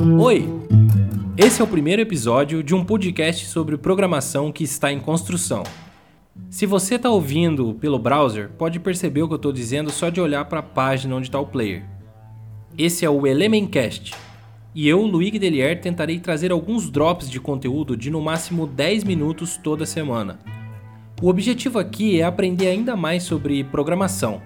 Oi! Esse é o primeiro episódio de um podcast sobre programação que está em construção. Se você está ouvindo pelo browser, pode perceber o que eu estou dizendo só de olhar para a página onde está o player. Esse é o Elementcast, e eu, Luigi Delier, tentarei trazer alguns drops de conteúdo de no máximo 10 minutos toda semana. O objetivo aqui é aprender ainda mais sobre programação.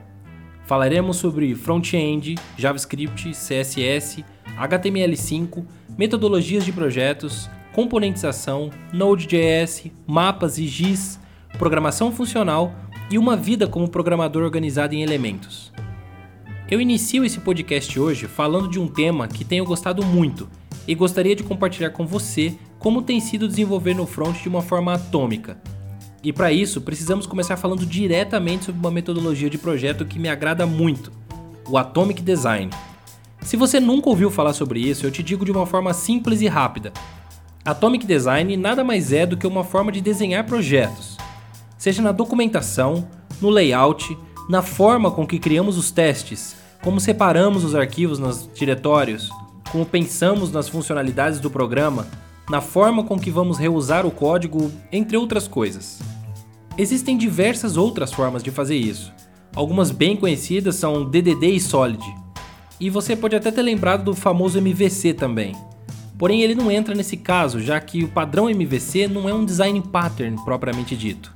Falaremos sobre front-end, JavaScript, CSS, HTML5, metodologias de projetos, componentização, Node.js, mapas e GIS, programação funcional e uma vida como programador organizado em elementos. Eu inicio esse podcast hoje falando de um tema que tenho gostado muito e gostaria de compartilhar com você como tem sido desenvolver no front de uma forma atômica. E para isso, precisamos começar falando diretamente sobre uma metodologia de projeto que me agrada muito, o Atomic Design. Se você nunca ouviu falar sobre isso, eu te digo de uma forma simples e rápida. Atomic Design nada mais é do que uma forma de desenhar projetos, seja na documentação, no layout, na forma com que criamos os testes, como separamos os arquivos nos diretórios, como pensamos nas funcionalidades do programa, na forma com que vamos reusar o código, entre outras coisas. Existem diversas outras formas de fazer isso. Algumas bem conhecidas são DDD e Solid. E você pode até ter lembrado do famoso MVC também. Porém, ele não entra nesse caso, já que o padrão MVC não é um design pattern propriamente dito.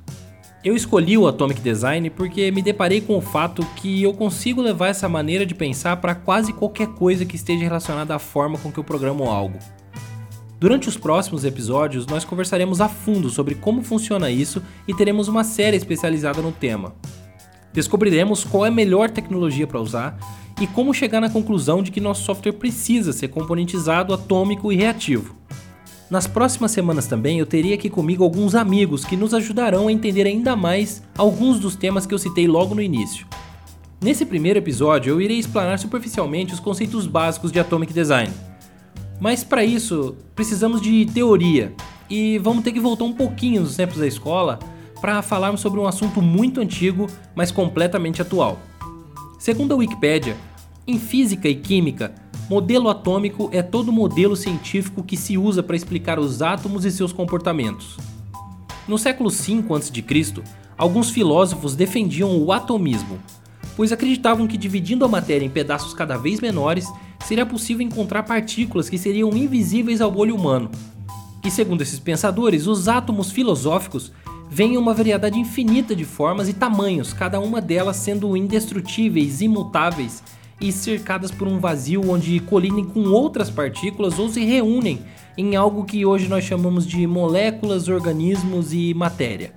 Eu escolhi o Atomic Design porque me deparei com o fato que eu consigo levar essa maneira de pensar para quase qualquer coisa que esteja relacionada à forma com que eu programo algo. Durante os próximos episódios, nós conversaremos a fundo sobre como funciona isso e teremos uma série especializada no tema. Descobriremos qual é a melhor tecnologia para usar e como chegar na conclusão de que nosso software precisa ser componentizado, atômico e reativo. Nas próximas semanas também eu teria aqui comigo alguns amigos que nos ajudarão a entender ainda mais alguns dos temas que eu citei logo no início. Nesse primeiro episódio eu irei explanar superficialmente os conceitos básicos de Atomic Design mas para isso, precisamos de teoria e vamos ter que voltar um pouquinho nos tempos da escola para falarmos sobre um assunto muito antigo, mas completamente atual. Segundo a Wikipédia, em física e química, modelo atômico é todo modelo científico que se usa para explicar os átomos e seus comportamentos. No século V a.C., alguns filósofos defendiam o atomismo, pois acreditavam que dividindo a matéria em pedaços cada vez menores seria possível encontrar partículas que seriam invisíveis ao olho humano. E segundo esses pensadores, os átomos filosóficos vêm em uma variedade infinita de formas e tamanhos, cada uma delas sendo indestrutíveis, imutáveis e cercadas por um vazio onde colidem com outras partículas ou se reúnem em algo que hoje nós chamamos de moléculas, organismos e matéria.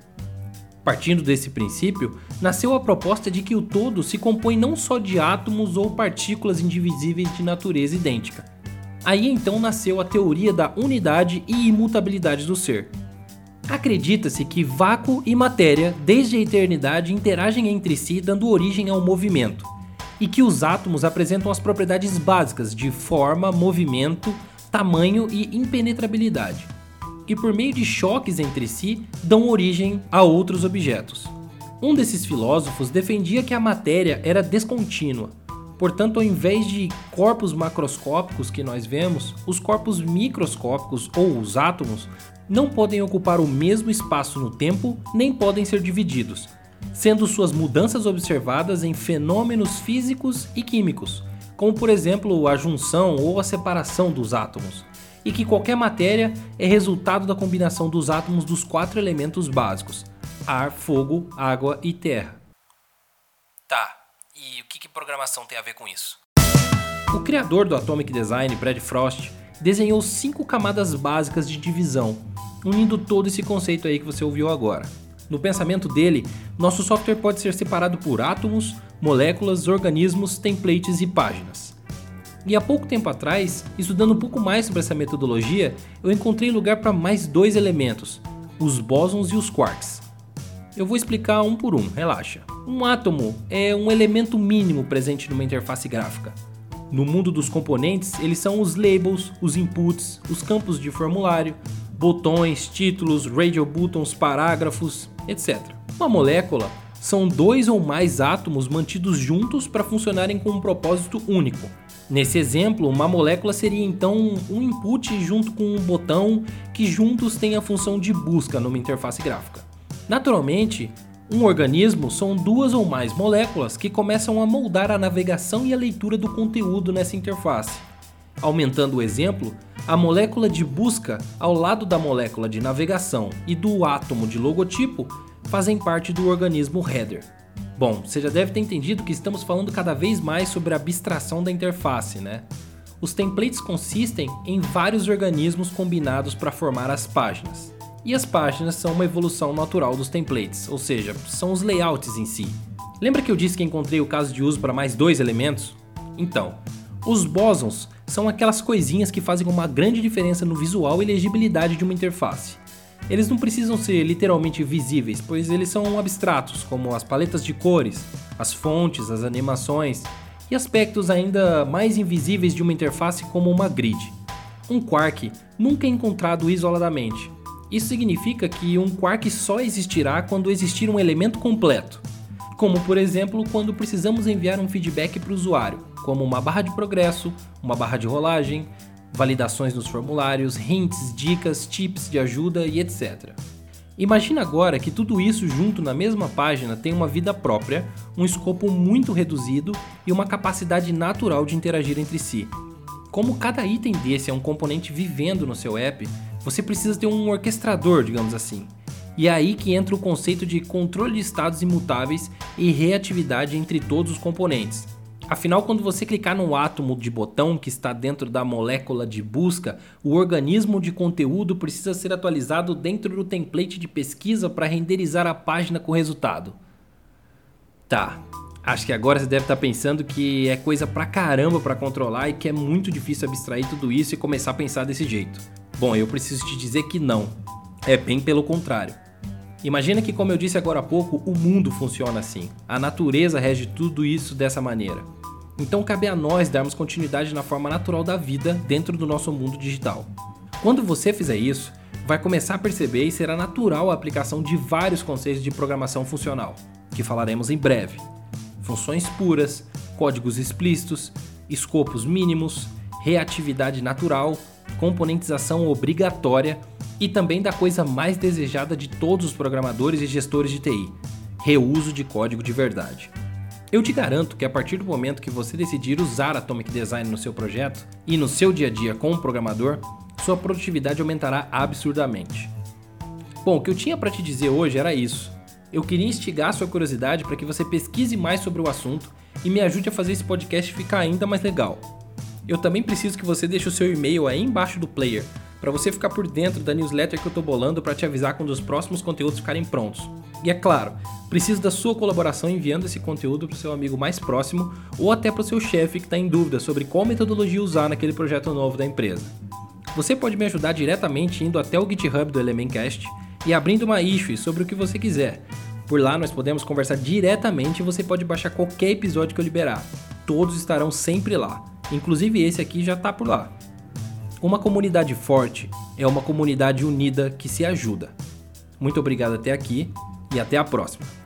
Partindo desse princípio, nasceu a proposta de que o todo se compõe não só de átomos ou partículas indivisíveis de natureza idêntica. Aí então nasceu a teoria da unidade e imutabilidade do ser. Acredita-se que vácuo e matéria, desde a eternidade, interagem entre si, dando origem ao movimento, e que os átomos apresentam as propriedades básicas de forma, movimento, tamanho e impenetrabilidade e por meio de choques entre si dão origem a outros objetos. Um desses filósofos defendia que a matéria era descontínua. Portanto, ao invés de corpos macroscópicos que nós vemos, os corpos microscópicos ou os átomos não podem ocupar o mesmo espaço no tempo nem podem ser divididos, sendo suas mudanças observadas em fenômenos físicos e químicos, como por exemplo a junção ou a separação dos átomos e que qualquer matéria é resultado da combinação dos átomos dos quatro elementos básicos: ar, fogo, água e terra. Tá, e o que, que programação tem a ver com isso? O criador do Atomic Design, Brad Frost, desenhou cinco camadas básicas de divisão, unindo todo esse conceito aí que você ouviu agora. No pensamento dele, nosso software pode ser separado por átomos, moléculas, organismos, templates e páginas. E há pouco tempo atrás, estudando um pouco mais sobre essa metodologia, eu encontrei lugar para mais dois elementos, os bósons e os quarks. Eu vou explicar um por um, relaxa. Um átomo é um elemento mínimo presente numa interface gráfica. No mundo dos componentes, eles são os labels, os inputs, os campos de formulário, botões, títulos, radio buttons, parágrafos, etc. Uma molécula são dois ou mais átomos mantidos juntos para funcionarem com um propósito único. Nesse exemplo, uma molécula seria então um input junto com um botão que juntos têm a função de busca numa interface gráfica. Naturalmente, um organismo são duas ou mais moléculas que começam a moldar a navegação e a leitura do conteúdo nessa interface. Aumentando o exemplo, a molécula de busca ao lado da molécula de navegação e do átomo de logotipo fazem parte do organismo header. Bom, você já deve ter entendido que estamos falando cada vez mais sobre a abstração da interface, né? Os templates consistem em vários organismos combinados para formar as páginas. E as páginas são uma evolução natural dos templates, ou seja, são os layouts em si. Lembra que eu disse que encontrei o caso de uso para mais dois elementos? Então, os bosons são aquelas coisinhas que fazem uma grande diferença no visual e legibilidade de uma interface. Eles não precisam ser literalmente visíveis, pois eles são abstratos, como as paletas de cores, as fontes, as animações e aspectos ainda mais invisíveis de uma interface como uma grid. Um quark nunca é encontrado isoladamente. Isso significa que um quark só existirá quando existir um elemento completo, como por exemplo quando precisamos enviar um feedback para o usuário, como uma barra de progresso, uma barra de rolagem, validações nos formulários, hints, dicas, tips de ajuda e etc. Imagina agora que tudo isso junto na mesma página tem uma vida própria, um escopo muito reduzido e uma capacidade natural de interagir entre si. Como cada item desse é um componente vivendo no seu app, você precisa ter um orquestrador, digamos assim. E é aí que entra o conceito de controle de estados imutáveis e reatividade entre todos os componentes, Afinal, quando você clicar no átomo de botão que está dentro da molécula de busca, o organismo de conteúdo precisa ser atualizado dentro do template de pesquisa para renderizar a página com o resultado. Tá, acho que agora você deve estar tá pensando que é coisa pra caramba para controlar e que é muito difícil abstrair tudo isso e começar a pensar desse jeito. Bom, eu preciso te dizer que não. É bem pelo contrário. Imagina que, como eu disse agora há pouco, o mundo funciona assim. A natureza rege tudo isso dessa maneira. Então cabe a nós darmos continuidade na forma natural da vida dentro do nosso mundo digital. Quando você fizer isso, vai começar a perceber e será natural a aplicação de vários conceitos de programação funcional, que falaremos em breve. Funções puras, códigos explícitos, escopos mínimos, reatividade natural, componentização obrigatória e também da coisa mais desejada de todos os programadores e gestores de TI: reuso de código de verdade. Eu te garanto que a partir do momento que você decidir usar Atomic Design no seu projeto e no seu dia a dia como programador, sua produtividade aumentará absurdamente. Bom, o que eu tinha para te dizer hoje era isso. Eu queria instigar sua curiosidade para que você pesquise mais sobre o assunto e me ajude a fazer esse podcast ficar ainda mais legal. Eu também preciso que você deixe o seu e-mail aí embaixo do player, para você ficar por dentro da newsletter que eu estou bolando para te avisar quando os próximos conteúdos ficarem prontos. E é claro, preciso da sua colaboração enviando esse conteúdo para o seu amigo mais próximo ou até para o seu chefe que está em dúvida sobre qual metodologia usar naquele projeto novo da empresa. Você pode me ajudar diretamente indo até o GitHub do Elementcast e abrindo uma issue sobre o que você quiser. Por lá nós podemos conversar diretamente e você pode baixar qualquer episódio que eu liberar. Todos estarão sempre lá. Inclusive esse aqui já está por lá. Uma comunidade forte é uma comunidade unida que se ajuda. Muito obrigado até aqui e até a próxima.